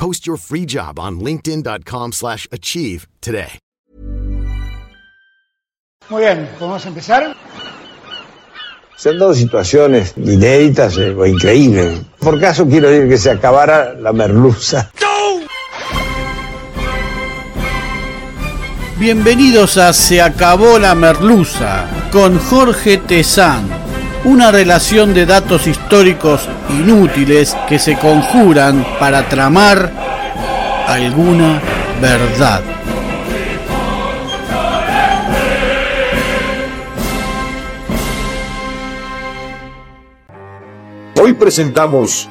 Post your free job on linkedin.com/achieve slash achieve today. Muy bien, ¿podemos empezar? Se han dado situaciones inéditas eh, o increíbles. Por caso quiero decir que se acabara la merluza. Bienvenidos a Se acabó la merluza con Jorge Tezán. Una relación de datos históricos inútiles que se conjuran para tramar alguna verdad. Hoy presentamos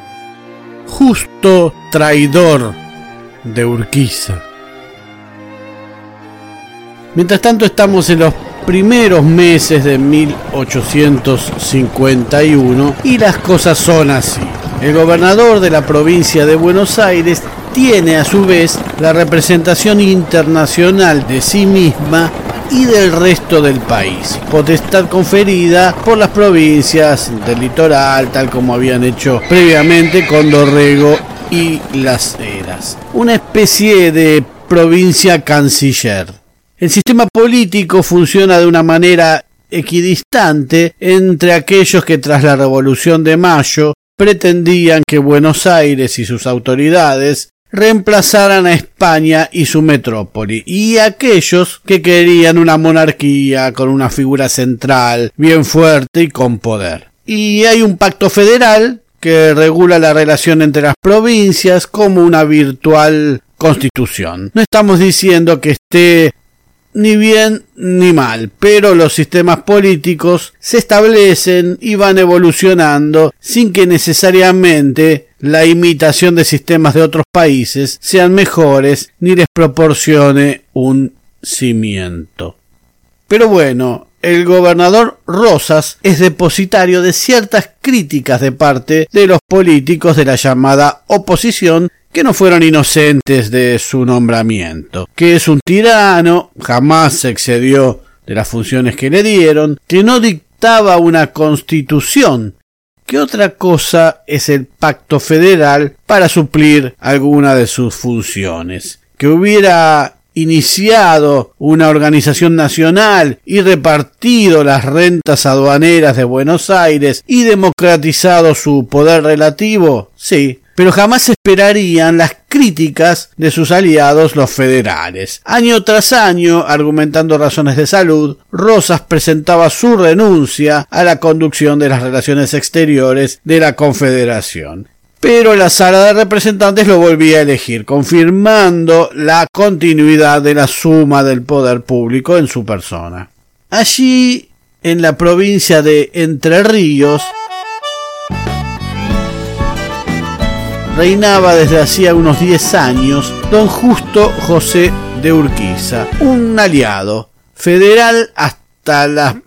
Justo traidor de Urquiza. Mientras tanto estamos en los primeros meses de 1851 y las cosas son así. El gobernador de la provincia de Buenos Aires tiene a su vez la representación internacional de sí misma y del resto del país, potestad conferida por las provincias del litoral, tal como habían hecho previamente con Dorrego y Las Heras. Una especie de provincia canciller. El sistema político funciona de una manera equidistante entre aquellos que tras la Revolución de Mayo pretendían que Buenos Aires y sus autoridades reemplazaran a España y su metrópoli, y aquellos que querían una monarquía con una figura central, bien fuerte y con poder. Y hay un pacto federal que regula la relación entre las provincias como una virtual constitución. No estamos diciendo que esté ni bien ni mal, pero los sistemas políticos se establecen y van evolucionando sin que necesariamente la imitación de sistemas de otros países sean mejores ni les proporcione un cimiento. Pero bueno, el gobernador Rosas es depositario de ciertas críticas de parte de los políticos de la llamada oposición que no fueron inocentes de su nombramiento, que es un tirano, jamás se excedió de las funciones que le dieron, que no dictaba una constitución, que otra cosa es el pacto federal para suplir alguna de sus funciones, que hubiera iniciado una organización nacional y repartido las rentas aduaneras de Buenos Aires y democratizado su poder relativo, sí, pero jamás esperarían las críticas de sus aliados los federales. Año tras año, argumentando razones de salud, Rosas presentaba su renuncia a la conducción de las relaciones exteriores de la Confederación. Pero la sala de representantes lo volvía a elegir, confirmando la continuidad de la suma del poder público en su persona. Allí, en la provincia de Entre Ríos, reinaba desde hacía unos 10 años don Justo José de Urquiza, un aliado federal hasta la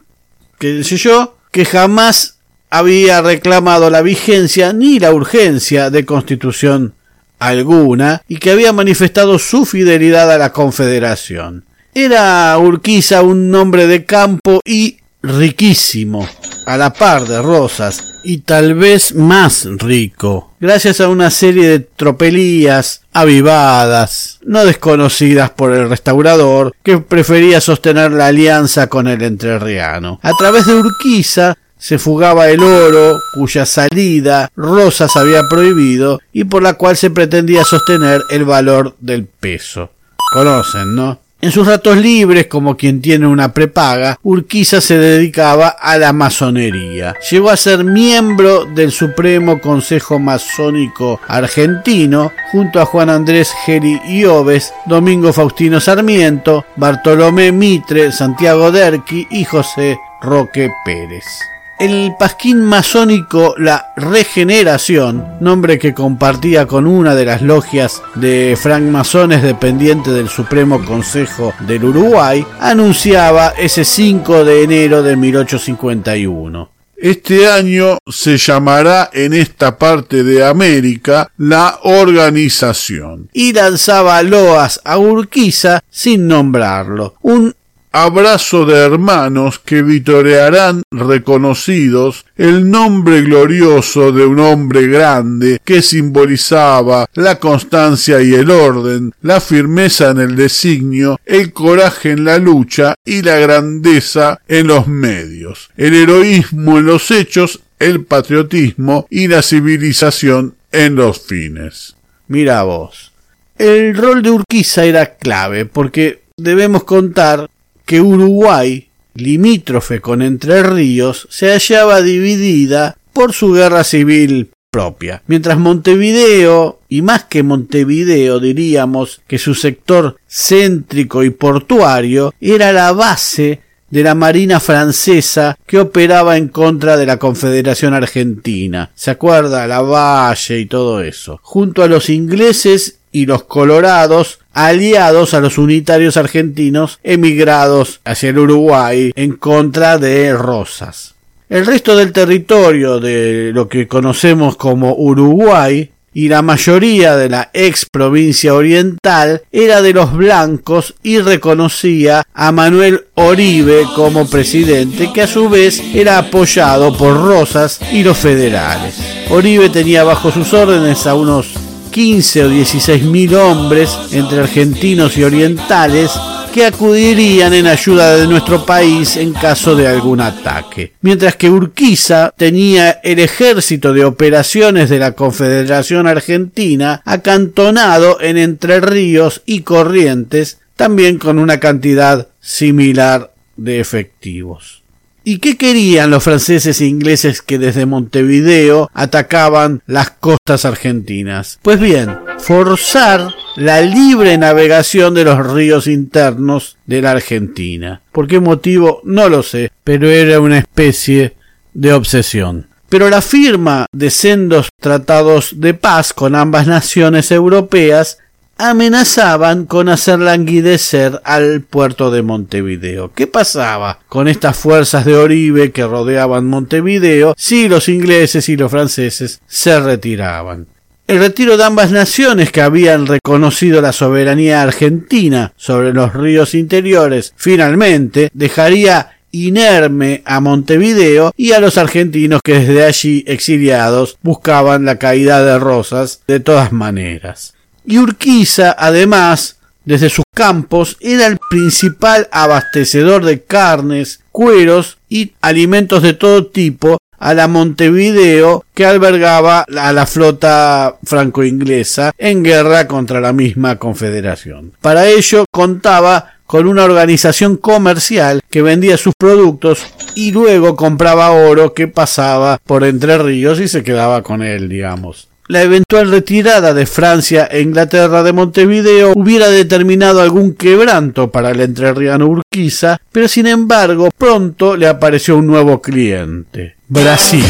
que sé yo, que jamás había reclamado la vigencia ni la urgencia de constitución alguna y que había manifestado su fidelidad a la Confederación. Era Urquiza un hombre de campo y riquísimo, a la par de Rosas, y tal vez más rico, gracias a una serie de tropelías avivadas, no desconocidas por el restaurador, que prefería sostener la alianza con el entrerriano. A través de Urquiza se fugaba el oro, cuya salida Rosas había prohibido y por la cual se pretendía sostener el valor del peso. Conocen, ¿no? En sus ratos libres, como quien tiene una prepaga, Urquiza se dedicaba a la masonería. Llegó a ser miembro del Supremo Consejo Masónico Argentino, junto a Juan Andrés Geri Oves, Domingo Faustino Sarmiento, Bartolomé Mitre, Santiago Derqui y José Roque Pérez. El pasquín masónico La Regeneración, nombre que compartía con una de las logias de francmasones dependiente del Supremo Consejo del Uruguay, anunciaba ese 5 de enero de 1851. Este año se llamará en esta parte de América la organización. Y lanzaba loas a Urquiza sin nombrarlo. Un abrazo de hermanos que vitorearán reconocidos el nombre glorioso de un hombre grande que simbolizaba la constancia y el orden, la firmeza en el designio, el coraje en la lucha y la grandeza en los medios, el heroísmo en los hechos, el patriotismo y la civilización en los fines. Mira vos. El rol de Urquiza era clave porque debemos contar que Uruguay, limítrofe con Entre Ríos, se hallaba dividida por su guerra civil propia, mientras Montevideo, y más que Montevideo diríamos que su sector céntrico y portuario era la base de la Marina francesa que operaba en contra de la Confederación Argentina. ¿Se acuerda? La Valle y todo eso. Junto a los ingleses y los colorados aliados a los unitarios argentinos emigrados hacia el Uruguay en contra de Rosas. El resto del territorio de lo que conocemos como Uruguay y la mayoría de la ex provincia oriental era de los blancos y reconocía a Manuel Oribe como presidente, que a su vez era apoyado por Rosas y los federales. Oribe tenía bajo sus órdenes a unos 15 o 16 mil hombres entre argentinos y orientales que acudirían en ayuda de nuestro país en caso de algún ataque. Mientras que Urquiza tenía el ejército de operaciones de la Confederación Argentina acantonado en Entre Ríos y Corrientes, también con una cantidad similar de efectivos. ¿Y qué querían los franceses e ingleses que desde Montevideo atacaban las costas argentinas? Pues bien, forzar la libre navegación de los ríos internos de la Argentina. ¿Por qué motivo? No lo sé, pero era una especie de obsesión. Pero la firma de sendos tratados de paz con ambas naciones europeas amenazaban con hacer languidecer al puerto de Montevideo. ¿Qué pasaba con estas fuerzas de Oribe que rodeaban Montevideo si los ingleses y los franceses se retiraban? El retiro de ambas naciones que habían reconocido la soberanía argentina sobre los ríos interiores finalmente dejaría inerme a Montevideo y a los argentinos que desde allí exiliados buscaban la caída de Rosas de todas maneras. Y Urquiza, además, desde sus campos, era el principal abastecedor de carnes, cueros y alimentos de todo tipo a la Montevideo que albergaba a la flota franco-inglesa en guerra contra la misma confederación. Para ello contaba con una organización comercial que vendía sus productos y luego compraba oro que pasaba por Entre Ríos y se quedaba con él, digamos la eventual retirada de Francia e Inglaterra de Montevideo hubiera determinado algún quebranto para el entrerriano Urquiza, pero sin embargo pronto le apareció un nuevo cliente, Brasil.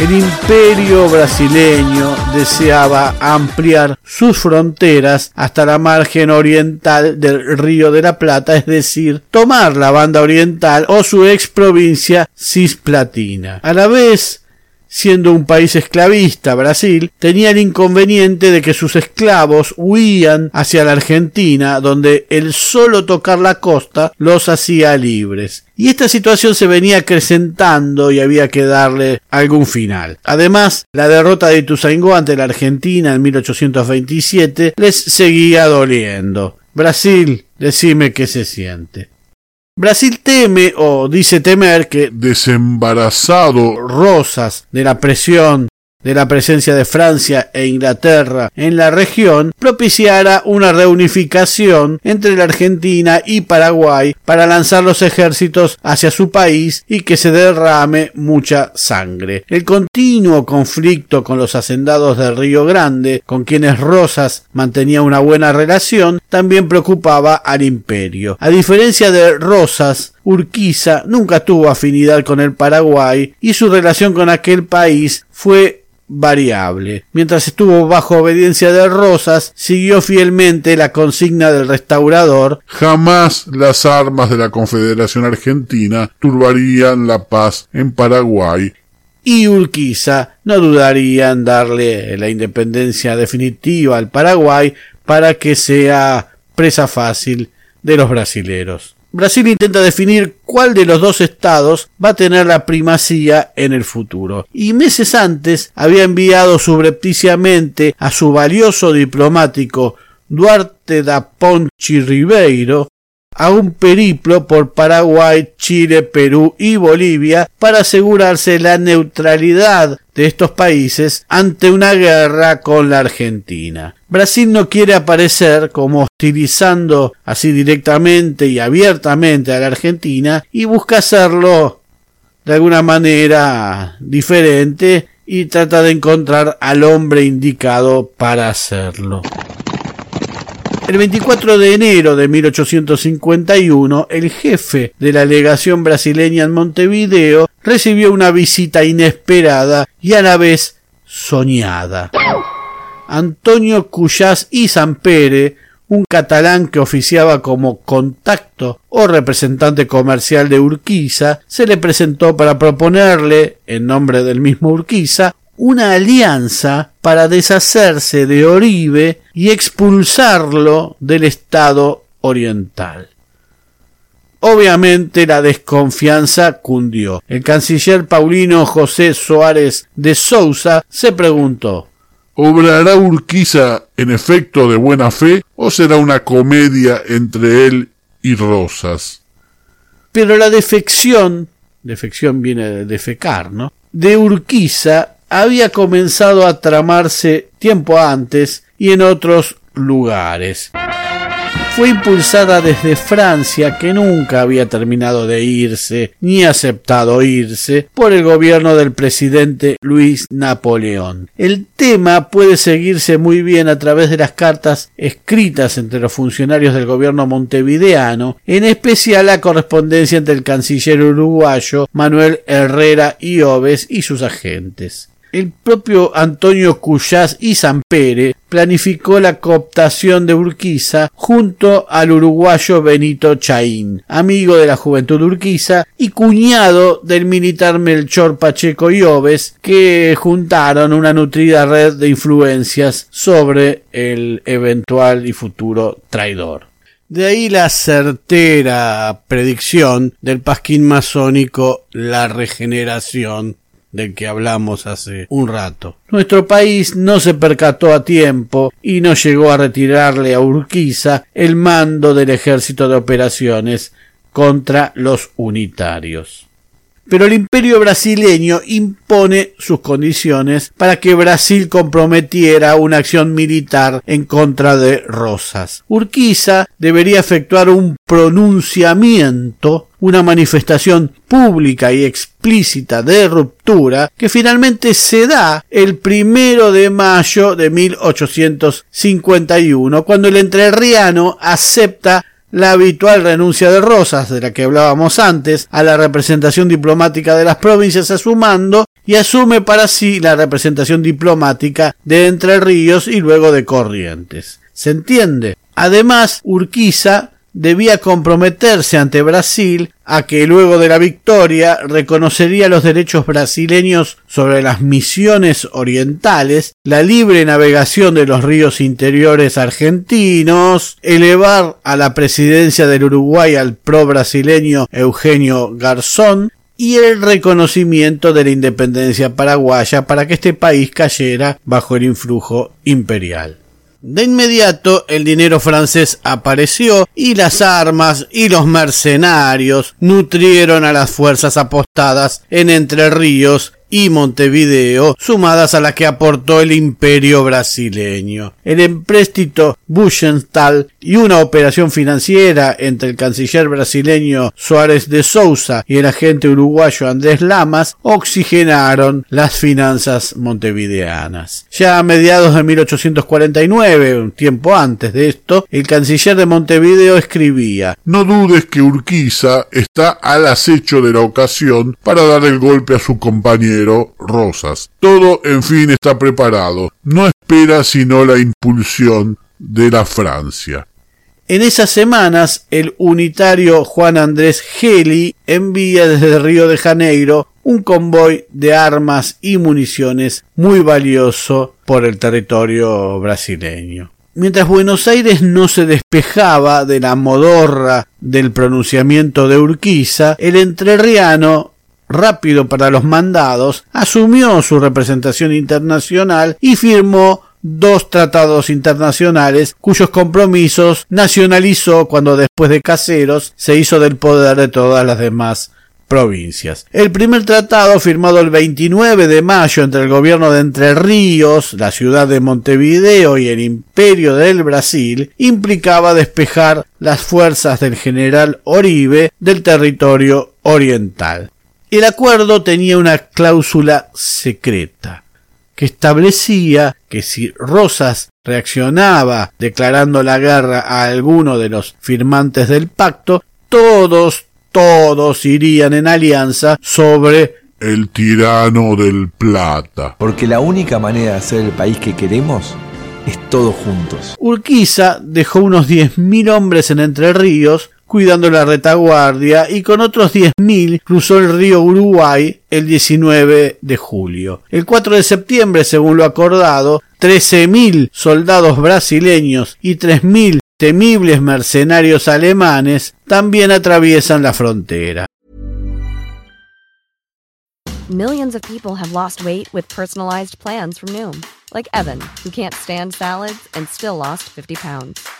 El imperio brasileño deseaba ampliar sus fronteras hasta la margen oriental del Río de la Plata, es decir, tomar la banda oriental o su ex provincia cisplatina. A la vez, siendo un país esclavista, Brasil, tenía el inconveniente de que sus esclavos huían hacia la Argentina, donde el solo tocar la costa los hacía libres. Y esta situación se venía acrecentando y había que darle algún final. Además, la derrota de Ituzaingó ante la Argentina en 1827 les seguía doliendo. Brasil, decime qué se siente. Brasil teme o dice temer que desembarazado. Rosas de la presión de la presencia de Francia e Inglaterra en la región, propiciara una reunificación entre la Argentina y Paraguay para lanzar los ejércitos hacia su país y que se derrame mucha sangre. El continuo conflicto con los hacendados del Río Grande, con quienes Rosas mantenía una buena relación, también preocupaba al imperio. A diferencia de Rosas, Urquiza nunca tuvo afinidad con el Paraguay y su relación con aquel país fue variable. Mientras estuvo bajo obediencia de Rosas, siguió fielmente la consigna del restaurador Jamás las armas de la Confederación Argentina turbarían la paz en Paraguay. Y Urquiza no dudaría en darle la independencia definitiva al Paraguay para que sea presa fácil de los brasileros. Brasil intenta definir cuál de los dos estados va a tener la primacía en el futuro. Y meses antes había enviado subrepticiamente a su valioso diplomático Duarte da Ponchi Ribeiro a un periplo por Paraguay, Chile, Perú y Bolivia para asegurarse la neutralidad de estos países ante una guerra con la Argentina. Brasil no quiere aparecer como hostilizando así directamente y abiertamente a la Argentina y busca hacerlo de alguna manera diferente y trata de encontrar al hombre indicado para hacerlo. El 24 de enero de 1851, el jefe de la legación brasileña en Montevideo recibió una visita inesperada y a la vez soñada. Antonio Cuyás y Sampere, un catalán que oficiaba como contacto o representante comercial de Urquiza, se le presentó para proponerle, en nombre del mismo Urquiza, una alianza para deshacerse de Oribe y expulsarlo del Estado oriental. Obviamente la desconfianza cundió. El canciller paulino José Soares de Sousa se preguntó ¿Obrará Urquiza en efecto de buena fe o será una comedia entre él y Rosas? Pero la defección, defección viene de defecar, ¿no? De Urquiza había comenzado a tramarse tiempo antes y en otros lugares. Fue impulsada desde Francia, que nunca había terminado de irse, ni aceptado irse, por el gobierno del presidente Luis Napoleón. El tema puede seguirse muy bien a través de las cartas escritas entre los funcionarios del gobierno montevideano, en especial la correspondencia entre el canciller uruguayo Manuel Herrera y Oves y sus agentes. El propio Antonio Cuyás y Sampere planificó la cooptación de Urquiza junto al uruguayo Benito Chaín, amigo de la juventud urquiza y cuñado del militar Melchor Pacheco y Oves, que juntaron una nutrida red de influencias sobre el eventual y futuro traidor. De ahí la certera predicción del pasquín masónico La Regeneración del que hablamos hace un rato. Nuestro país no se percató a tiempo y no llegó a retirarle a Urquiza el mando del ejército de operaciones contra los unitarios. Pero el imperio brasileño impone sus condiciones para que Brasil comprometiera una acción militar en contra de Rosas. Urquiza debería efectuar un pronunciamiento una manifestación pública y explícita de ruptura que finalmente se da el primero de mayo de 1851 cuando el entrerriano acepta la habitual renuncia de Rosas, de la que hablábamos antes, a la representación diplomática de las provincias a su mando y asume para sí la representación diplomática de Entre Ríos y luego de Corrientes. ¿Se entiende? Además, Urquiza debía comprometerse ante Brasil a que luego de la victoria reconocería los derechos brasileños sobre las misiones orientales, la libre navegación de los ríos interiores argentinos, elevar a la presidencia del Uruguay al pro brasileño Eugenio Garzón y el reconocimiento de la independencia paraguaya para que este país cayera bajo el influjo imperial. De inmediato el dinero francés apareció y las armas y los mercenarios nutrieron a las fuerzas apostadas en Entre Ríos y Montevideo, sumadas a las que aportó el imperio brasileño. El empréstito Buchenthal y una operación financiera entre el canciller brasileño Suárez de Sousa y el agente uruguayo Andrés Lamas oxigenaron las finanzas montevideanas. Ya a mediados de 1849, un tiempo antes de esto, el canciller de Montevideo escribía No dudes que Urquiza está al acecho de la ocasión para dar el golpe a su compañero Rosas. Todo, en fin, está preparado. No espera sino la impulsión de la Francia. En esas semanas, el unitario Juan Andrés Geli envía desde Río de Janeiro un convoy de armas y municiones muy valioso por el territorio brasileño. Mientras Buenos Aires no se despejaba de la modorra del pronunciamiento de Urquiza, el entrerriano rápido para los mandados, asumió su representación internacional y firmó dos tratados internacionales cuyos compromisos nacionalizó cuando después de Caseros se hizo del poder de todas las demás provincias. El primer tratado, firmado el 29 de mayo entre el gobierno de Entre Ríos, la ciudad de Montevideo y el Imperio del Brasil, implicaba despejar las fuerzas del general Oribe del territorio oriental. El acuerdo tenía una cláusula secreta que establecía que si Rosas reaccionaba declarando la guerra a alguno de los firmantes del pacto, todos, todos irían en alianza sobre el tirano del plata. Porque la única manera de hacer el país que queremos es todos juntos. Urquiza dejó unos diez mil hombres en Entre Ríos cuidando la retaguardia y con otros 10.000 cruzó el río Uruguay el 19 de julio. El 4 de septiembre, según lo acordado, 13.000 soldados brasileños y 3.000 temibles mercenarios alemanes también atraviesan la frontera. Millions of people have lost weight with personalized plans from Noom, like Evan, who can't stand salads and still lost 50 pounds.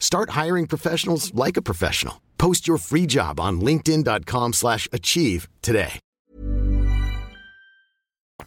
Start hiring professionals like a professional. Post your free job on linkedin.com/achieve today.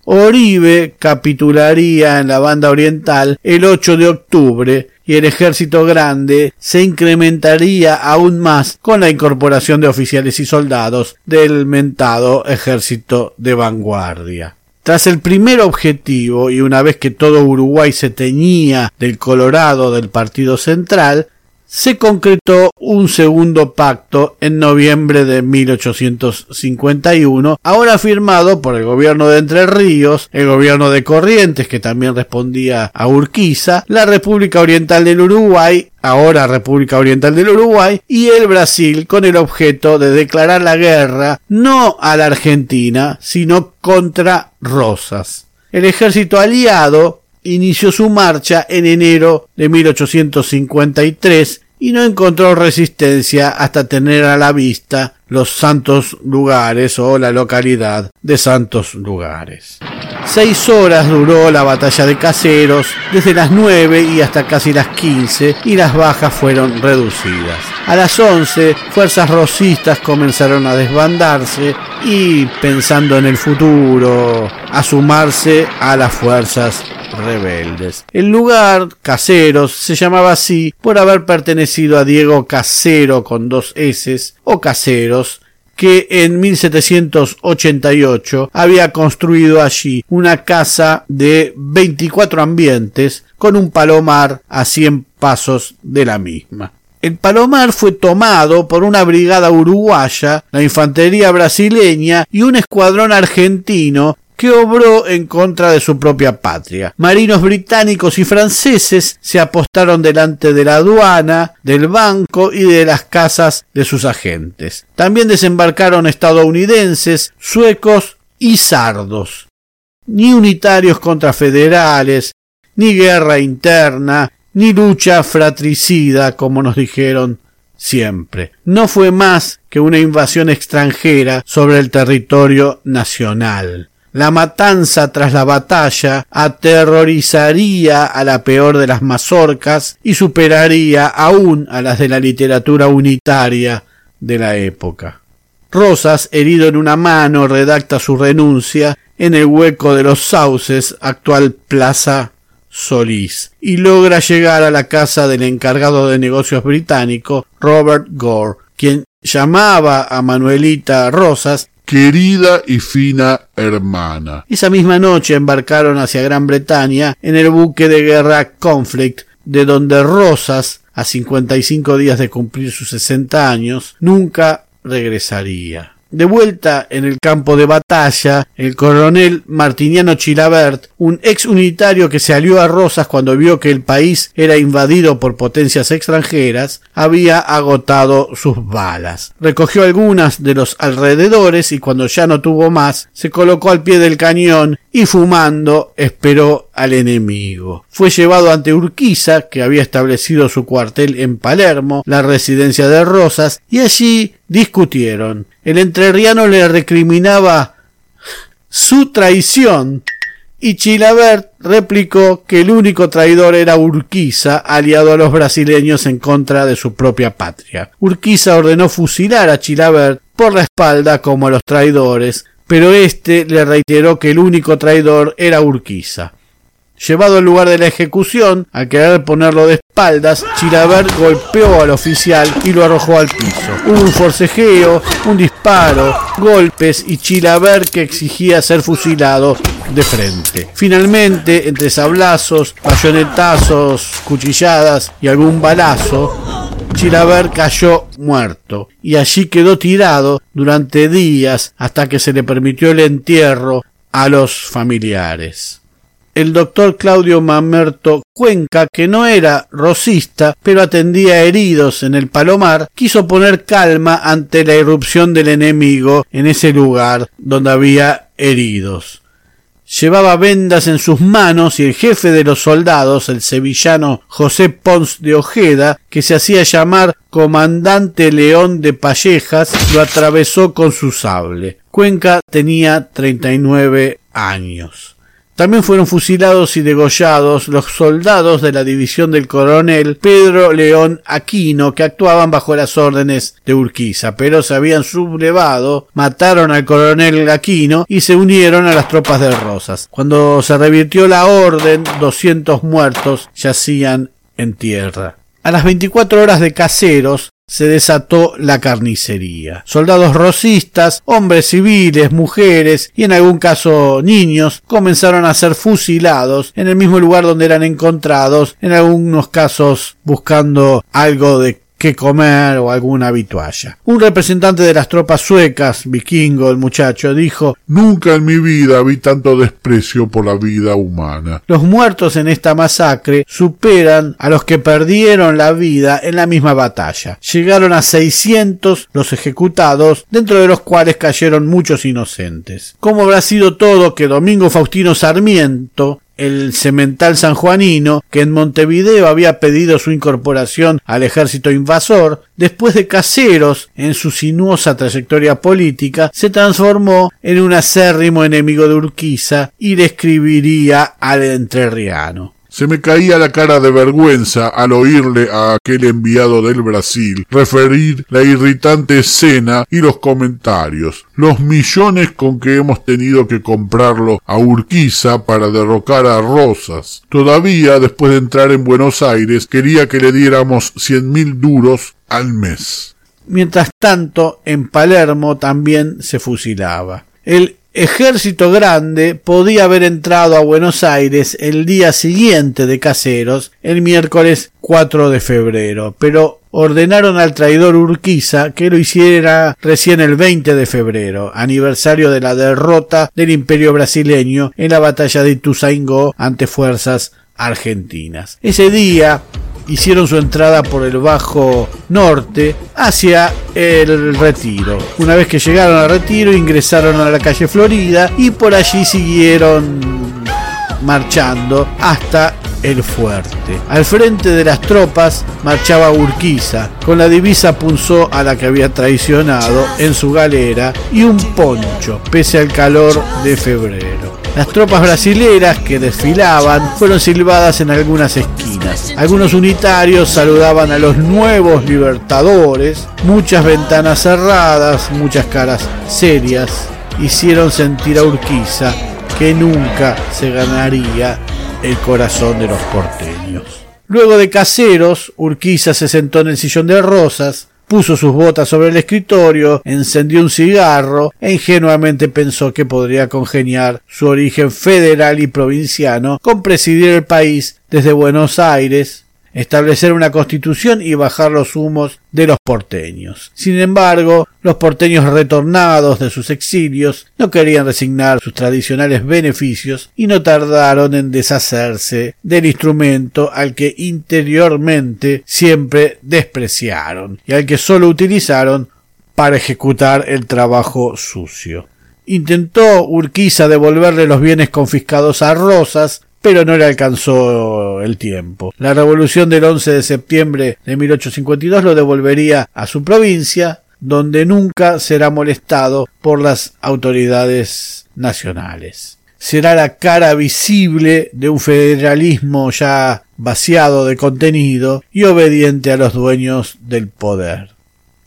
Oribe capitularía en la banda oriental el 8 de octubre y el ejército grande se incrementaría aún más con la incorporación de oficiales y soldados del mentado ejército de vanguardia. Tras el primer objetivo y una vez que todo Uruguay se teñía del colorado del Partido Central, se concretó un segundo pacto en noviembre de 1851, ahora firmado por el gobierno de Entre Ríos, el gobierno de Corrientes, que también respondía a Urquiza, la República Oriental del Uruguay, ahora República Oriental del Uruguay, y el Brasil, con el objeto de declarar la guerra no a la Argentina, sino contra Rosas. El ejército aliado inició su marcha en enero de 1853 y no encontró resistencia hasta tener a la vista los santos lugares o la localidad de santos lugares. Seis horas duró la batalla de caseros, desde las nueve y hasta casi las quince, y las bajas fueron reducidas. A las once, fuerzas rosistas comenzaron a desbandarse y, pensando en el futuro, a sumarse a las fuerzas rebeldes. El lugar, Caseros, se llamaba así por haber pertenecido a Diego Casero con dos S o Caseros, que en 1788 había construido allí una casa de 24 ambientes con un palomar a 100 pasos de la misma. El Palomar fue tomado por una brigada uruguaya, la infantería brasileña y un escuadrón argentino que obró en contra de su propia patria. Marinos británicos y franceses se apostaron delante de la aduana, del banco y de las casas de sus agentes. También desembarcaron estadounidenses, suecos y sardos. Ni unitarios contra federales, ni guerra interna, ni lucha fratricida, como nos dijeron siempre. No fue más que una invasión extranjera sobre el territorio nacional. La matanza tras la batalla aterrorizaría a la peor de las mazorcas y superaría aún a las de la literatura unitaria de la época. Rosas, herido en una mano, redacta su renuncia en el hueco de los sauces, actual Plaza Solís, y logra llegar a la casa del encargado de negocios británico, Robert Gore, quien llamaba a Manuelita Rosas querida y fina hermana. Esa misma noche embarcaron hacia Gran Bretaña en el buque de guerra Conflict, de donde Rosas, a 55 días de cumplir sus 60 años, nunca regresaría. De vuelta en el campo de batalla, el coronel Martiniano Chilabert, un ex unitario que se alió a Rosas cuando vio que el país era invadido por potencias extranjeras, había agotado sus balas. Recogió algunas de los alrededores y cuando ya no tuvo más, se colocó al pie del cañón y fumando esperó al enemigo. Fue llevado ante Urquiza, que había establecido su cuartel en Palermo, la residencia de Rosas, y allí discutieron. El entrerriano le recriminaba su traición y Chilabert replicó que el único traidor era Urquiza, aliado a los brasileños en contra de su propia patria. Urquiza ordenó fusilar a Chilabert por la espalda como a los traidores, pero éste le reiteró que el único traidor era Urquiza. Llevado al lugar de la ejecución, al querer ponerlo de espaldas, Chilabert golpeó al oficial y lo arrojó al piso. Hubo un forcejeo, un disparo, golpes y Chilabert que exigía ser fusilado de frente. Finalmente, entre sablazos, bayonetazos, cuchilladas y algún balazo, Chilabert cayó muerto y allí quedó tirado durante días hasta que se le permitió el entierro a los familiares. El doctor Claudio Mamerto Cuenca, que no era rosista, pero atendía heridos en el Palomar, quiso poner calma ante la irrupción del enemigo en ese lugar donde había heridos llevaba vendas en sus manos y el jefe de los soldados, el sevillano José Pons de Ojeda, que se hacía llamar comandante León de Pallejas, lo atravesó con su sable. Cuenca tenía treinta y nueve años. También fueron fusilados y degollados los soldados de la división del coronel Pedro León Aquino que actuaban bajo las órdenes de Urquiza, pero se habían sublevado, mataron al coronel Aquino y se unieron a las tropas de Rosas. Cuando se revirtió la orden, doscientos muertos yacían en tierra. A las veinticuatro horas de caseros, se desató la carnicería. Soldados rosistas, hombres civiles, mujeres y en algún caso niños comenzaron a ser fusilados en el mismo lugar donde eran encontrados, en algunos casos buscando algo de que comer o alguna habitualla. Un representante de las tropas suecas, vikingo el muchacho, dijo Nunca en mi vida vi tanto desprecio por la vida humana. Los muertos en esta masacre superan a los que perdieron la vida en la misma batalla. Llegaron a 600 los ejecutados, dentro de los cuales cayeron muchos inocentes. ¿Cómo habrá sido todo que Domingo Faustino Sarmiento el semental sanjuanino, que en Montevideo había pedido su incorporación al ejército invasor, después de caseros en su sinuosa trayectoria política, se transformó en un acérrimo enemigo de Urquiza y le escribiría al entrerriano. Se me caía la cara de vergüenza al oírle a aquel enviado del Brasil referir la irritante escena y los comentarios, los millones con que hemos tenido que comprarlo a Urquiza para derrocar a Rosas. Todavía, después de entrar en Buenos Aires, quería que le diéramos cien mil duros al mes. Mientras tanto, en Palermo también se fusilaba. El ejército grande podía haber entrado a Buenos Aires el día siguiente de Caseros, el miércoles 4 de febrero, pero ordenaron al traidor Urquiza que lo hiciera recién el 20 de febrero, aniversario de la derrota del imperio brasileño en la batalla de Ituzaingó ante fuerzas argentinas. Ese día hicieron su entrada por el Bajo Norte hacia el Retiro. Una vez que llegaron al Retiro ingresaron a la calle Florida y por allí siguieron marchando hasta el fuerte. Al frente de las tropas marchaba Urquiza, con la divisa punzó a la que había traicionado en su galera y un poncho, pese al calor de febrero. Las tropas brasileras que desfilaban fueron silbadas en algunas esquinas. Algunos unitarios saludaban a los nuevos libertadores. Muchas ventanas cerradas, muchas caras serias hicieron sentir a Urquiza que nunca se ganaría el corazón de los porteños. Luego de caseros, Urquiza se sentó en el sillón de rosas, puso sus botas sobre el escritorio, encendió un cigarro e ingenuamente pensó que podría congeniar su origen federal y provinciano con presidir el país desde Buenos Aires, establecer una constitución y bajar los humos de los porteños. Sin embargo, los porteños retornados de sus exilios no querían resignar sus tradicionales beneficios y no tardaron en deshacerse del instrumento al que interiormente siempre despreciaron y al que sólo utilizaron para ejecutar el trabajo sucio. Intentó Urquiza devolverle los bienes confiscados a Rosas, pero no le alcanzó el tiempo. La revolución del 11 de septiembre de 1852 lo devolvería a su provincia, donde nunca será molestado por las autoridades nacionales. Será la cara visible de un federalismo ya vaciado de contenido y obediente a los dueños del poder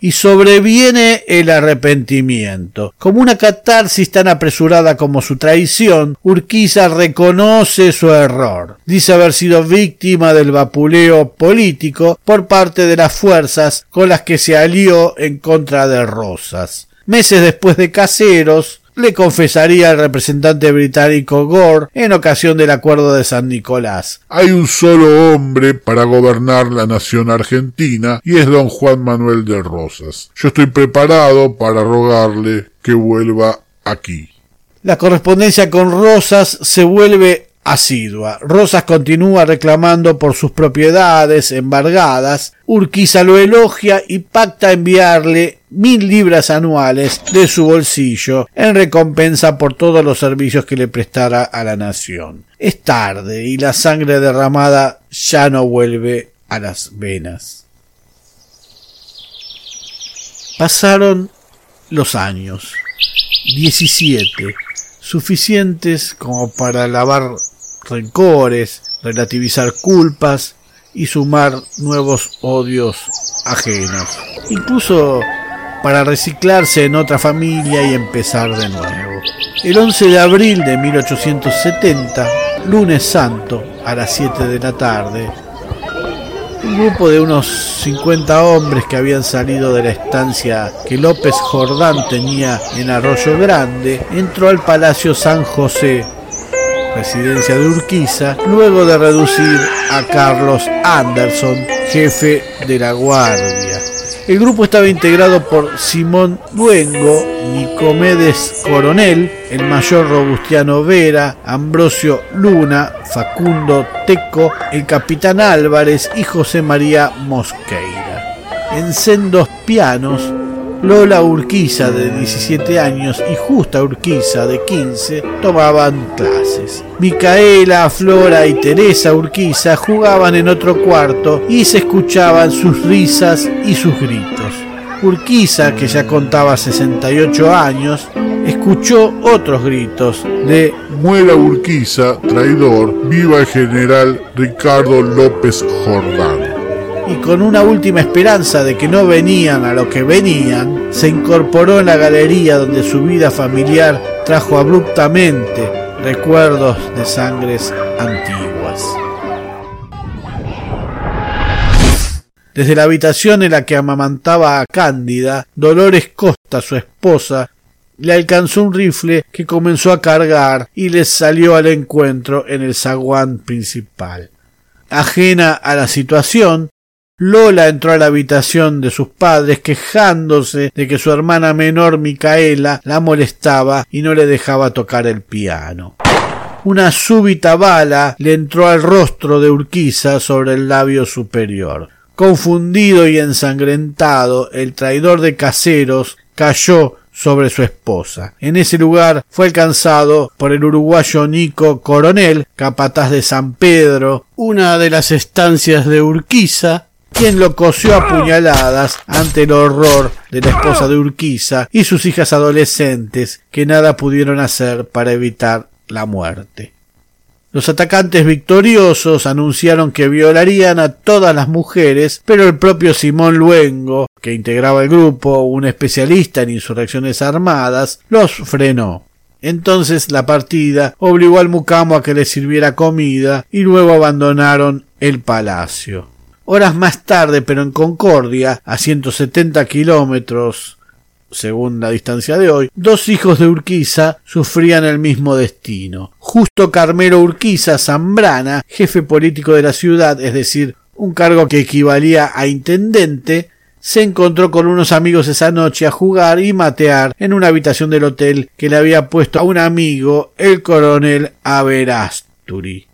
y sobreviene el arrepentimiento. Como una catarsis tan apresurada como su traición, Urquiza reconoce su error. Dice haber sido víctima del vapuleo político por parte de las fuerzas con las que se alió en contra de Rosas. Meses después de Caseros, le confesaría al representante británico Gore en ocasión del acuerdo de San Nicolás. Hay un solo hombre para gobernar la nación argentina y es don Juan Manuel de Rosas. Yo estoy preparado para rogarle que vuelva aquí. La correspondencia con Rosas se vuelve asidua. Rosas continúa reclamando por sus propiedades embargadas. Urquiza lo elogia y pacta enviarle mil libras anuales de su bolsillo en recompensa por todos los servicios que le prestara a la nación. Es tarde y la sangre derramada ya no vuelve a las venas. Pasaron los años. diecisiete, suficientes como para lavar rencores, relativizar culpas y sumar nuevos odios ajenos. Incluso para reciclarse en otra familia y empezar de nuevo. El 11 de abril de 1870, lunes santo, a las 7 de la tarde, un grupo de unos 50 hombres que habían salido de la estancia que López Jordán tenía en Arroyo Grande entró al Palacio San José residencia de Urquiza, luego de reducir a Carlos Anderson, jefe de la Guardia. El grupo estaba integrado por Simón Luengo, Nicomedes Coronel, el mayor Robustiano Vera, Ambrosio Luna, Facundo Teco, el capitán Álvarez y José María Mosqueira. En sendos pianos Lola Urquiza, de 17 años, y Justa Urquiza, de 15, tomaban clases. Micaela, Flora y Teresa Urquiza jugaban en otro cuarto y se escuchaban sus risas y sus gritos. Urquiza, que ya contaba 68 años, escuchó otros gritos de Muera Urquiza, traidor, viva el general Ricardo López Jordán y con una última esperanza de que no venían a lo que venían, se incorporó en la galería donde su vida familiar trajo abruptamente recuerdos de sangres antiguas. Desde la habitación en la que amamantaba a Cándida, Dolores Costa, su esposa, le alcanzó un rifle que comenzó a cargar y les salió al encuentro en el zaguán principal. Ajena a la situación, Lola entró a la habitación de sus padres quejándose de que su hermana menor Micaela la molestaba y no le dejaba tocar el piano. Una súbita bala le entró al rostro de Urquiza sobre el labio superior. Confundido y ensangrentado, el traidor de caseros cayó sobre su esposa. En ese lugar fue alcanzado por el uruguayo Nico Coronel, capataz de San Pedro, una de las estancias de Urquiza, quien lo cosió a puñaladas ante el horror de la esposa de Urquiza y sus hijas adolescentes, que nada pudieron hacer para evitar la muerte. Los atacantes victoriosos anunciaron que violarían a todas las mujeres, pero el propio Simón Luengo, que integraba el grupo, un especialista en insurrecciones armadas, los frenó. Entonces la partida obligó al mucamo a que le sirviera comida y luego abandonaron el palacio. Horas más tarde, pero en Concordia, a 170 kilómetros según la distancia de hoy, dos hijos de Urquiza sufrían el mismo destino. Justo Carmelo Urquiza Zambrana, jefe político de la ciudad, es decir, un cargo que equivalía a intendente, se encontró con unos amigos esa noche a jugar y matear en una habitación del hotel que le había puesto a un amigo, el coronel Averast.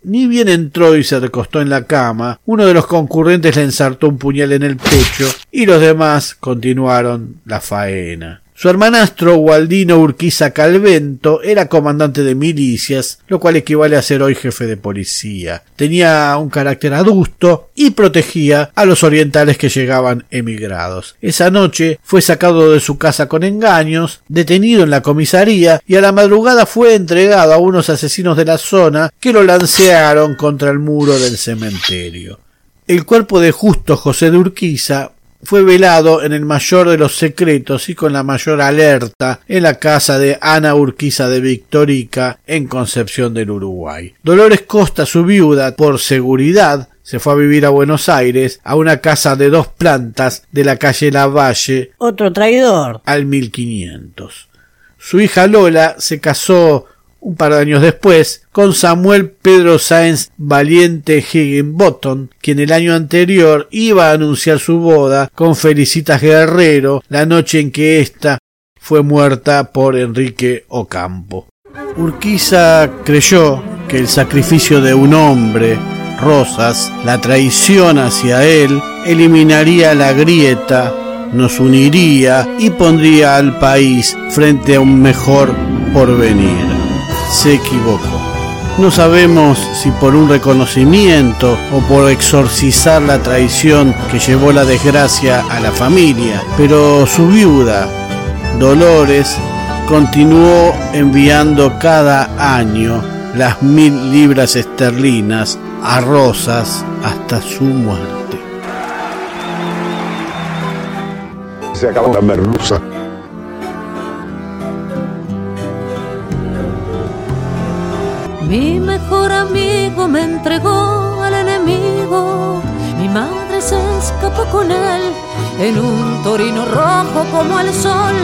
Ni bien entró y se recostó en la cama, uno de los concurrentes le ensartó un puñal en el pecho y los demás continuaron la faena. Su hermanastro Waldino Urquiza Calvento era comandante de milicias, lo cual equivale a ser hoy jefe de policía. Tenía un carácter adusto y protegía a los orientales que llegaban emigrados. Esa noche fue sacado de su casa con engaños, detenido en la comisaría y a la madrugada fue entregado a unos asesinos de la zona que lo lancearon contra el muro del cementerio. El cuerpo de justo José de Urquiza fue velado en el mayor de los secretos y con la mayor alerta en la casa de Ana Urquiza de Victorica en Concepción del Uruguay. Dolores Costa, su viuda, por seguridad, se fue a vivir a Buenos Aires a una casa de dos plantas de la calle Lavalle. Otro traidor. Al 1500. Su hija Lola se casó un par de años después, con Samuel Pedro Sáenz Valiente Higginbottom, quien el año anterior iba a anunciar su boda con Felicitas Guerrero la noche en que ésta fue muerta por Enrique Ocampo. Urquiza creyó que el sacrificio de un hombre, Rosas, la traición hacia él, eliminaría la grieta, nos uniría y pondría al país frente a un mejor porvenir se equivocó. No sabemos si por un reconocimiento o por exorcizar la traición que llevó la desgracia a la familia, pero su viuda, Dolores, continuó enviando cada año las mil libras esterlinas a Rosas hasta su muerte. Se acabó la merluza. Mi mejor amigo me entregó al enemigo. Mi madre se escapó con él en un torino rojo como el sol,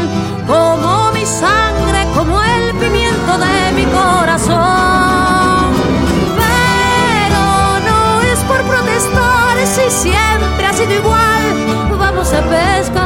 como mi sangre, como el pimiento de mi corazón. Pero no es por protestar si siempre ha sido igual. Vamos a pescar.